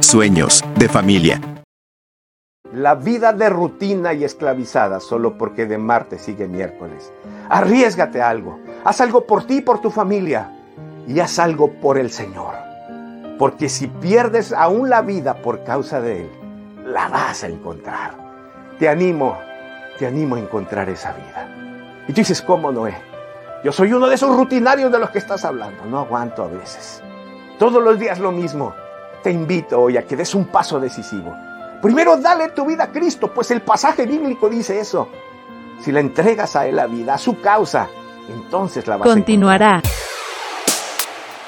Sueños de familia. La vida de rutina y esclavizada solo porque de martes sigue miércoles. Arriesgate algo. Haz algo por ti y por tu familia. Y haz algo por el Señor. Porque si pierdes aún la vida por causa de Él, la vas a encontrar. Te animo, te animo a encontrar esa vida. Y tú dices, ¿cómo Noé? Yo soy uno de esos rutinarios de los que estás hablando. No aguanto a veces. Todos los días lo mismo. Te invito hoy a que des un paso decisivo. Primero dale tu vida a Cristo, pues el pasaje bíblico dice eso. Si la entregas a Él la vida, a su causa, entonces la vas Continuará. a encontrar.